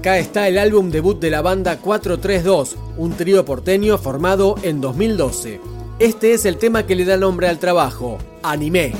Acá está el álbum debut de la banda 432, un trío porteño formado en 2012. Este es el tema que le da nombre al trabajo, Anime.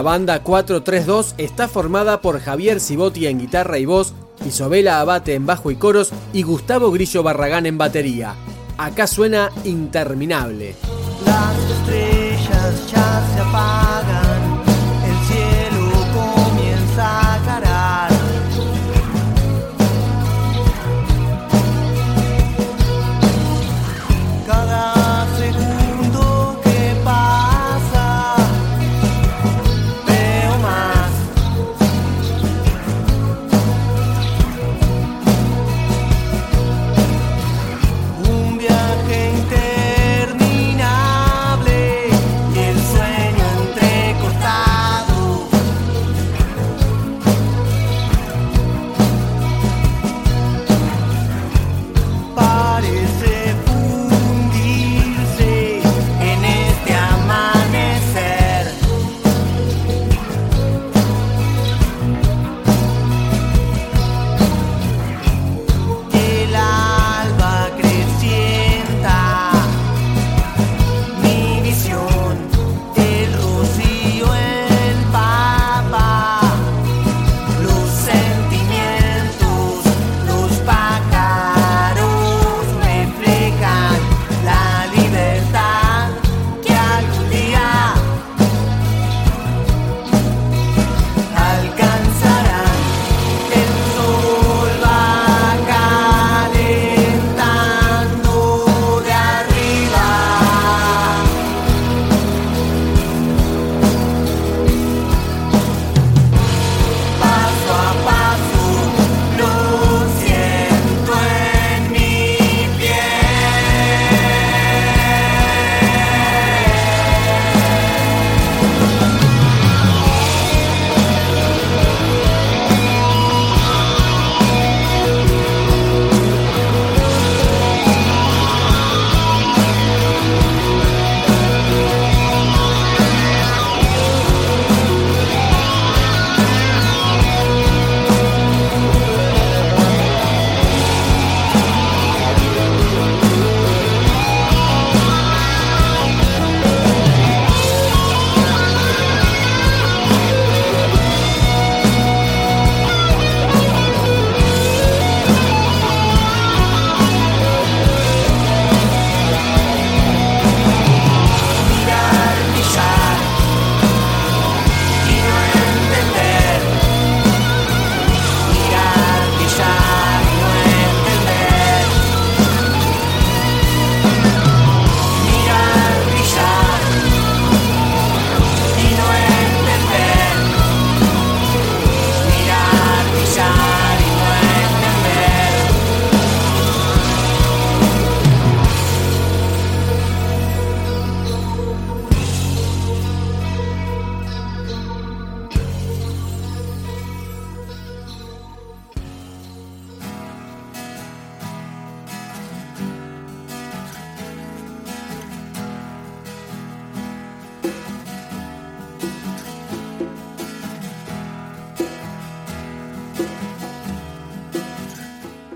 La banda 432 está formada por Javier Cibotti en guitarra y voz, Isobela Abate en bajo y coros y Gustavo Grillo Barragán en batería. Acá suena interminable. Las estrellas ya se apagan.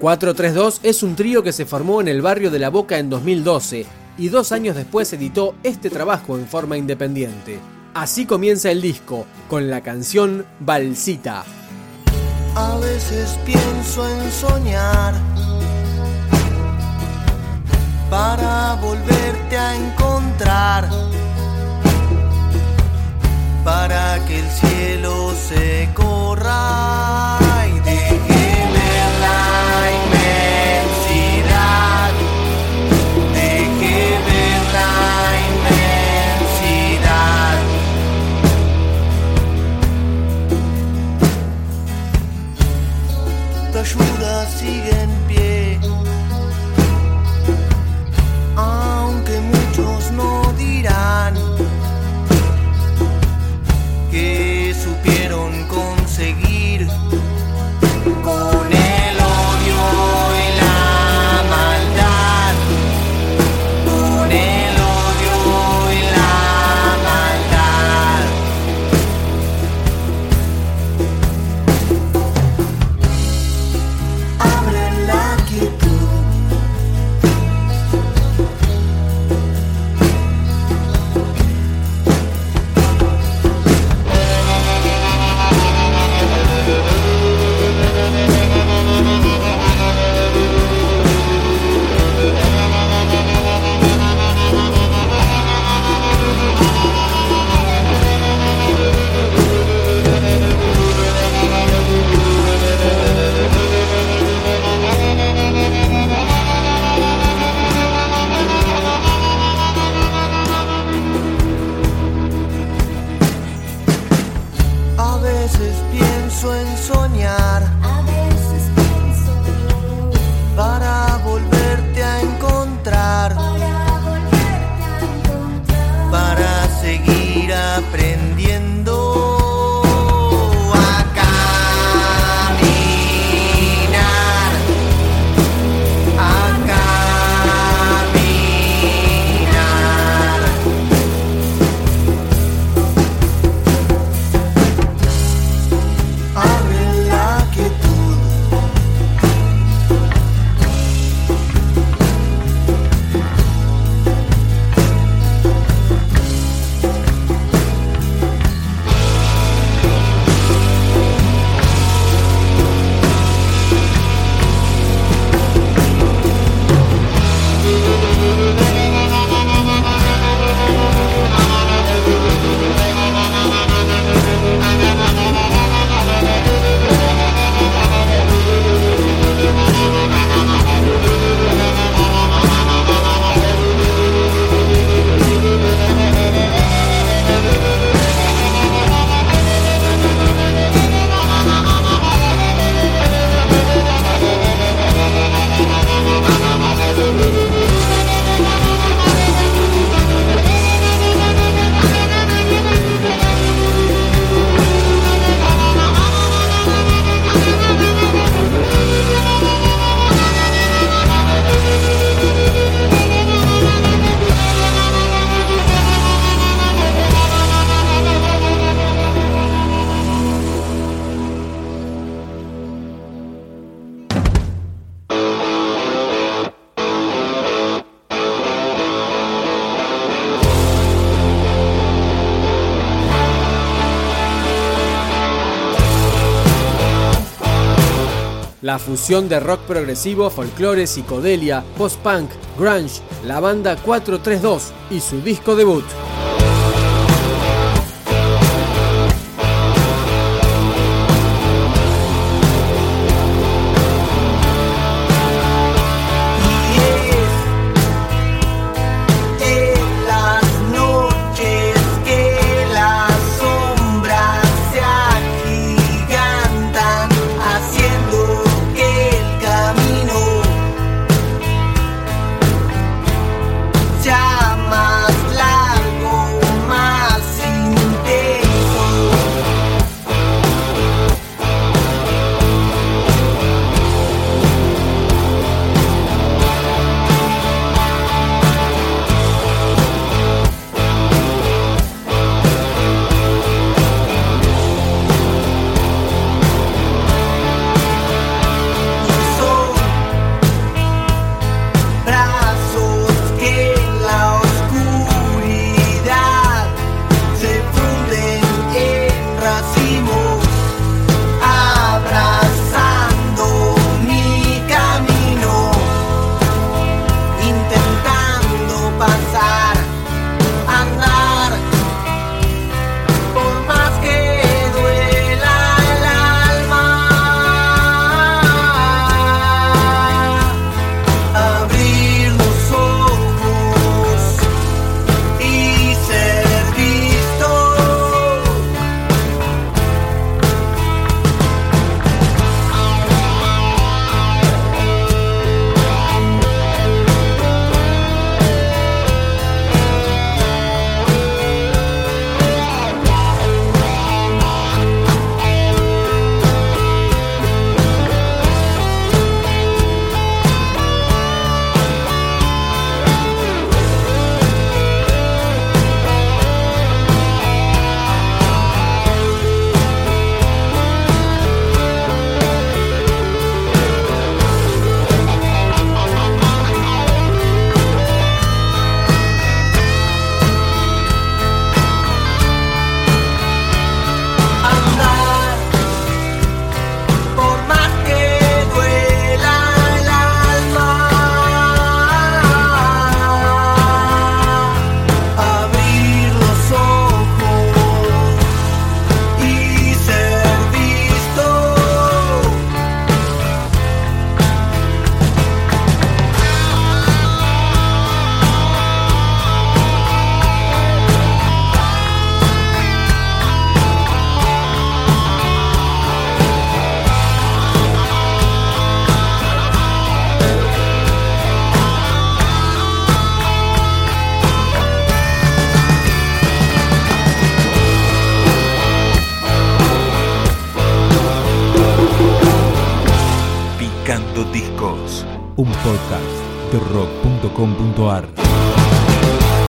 432 es un trío que se formó en el barrio de La Boca en 2012 y dos años después editó este trabajo en forma independiente. Así comienza el disco, con la canción Balsita. A veces pienso en soñar para volverte a encontrar, para que el cielo se corra pienso en soñar La fusión de rock progresivo, folclore, psicodelia, post-punk, grunge, la banda 432 y su disco debut.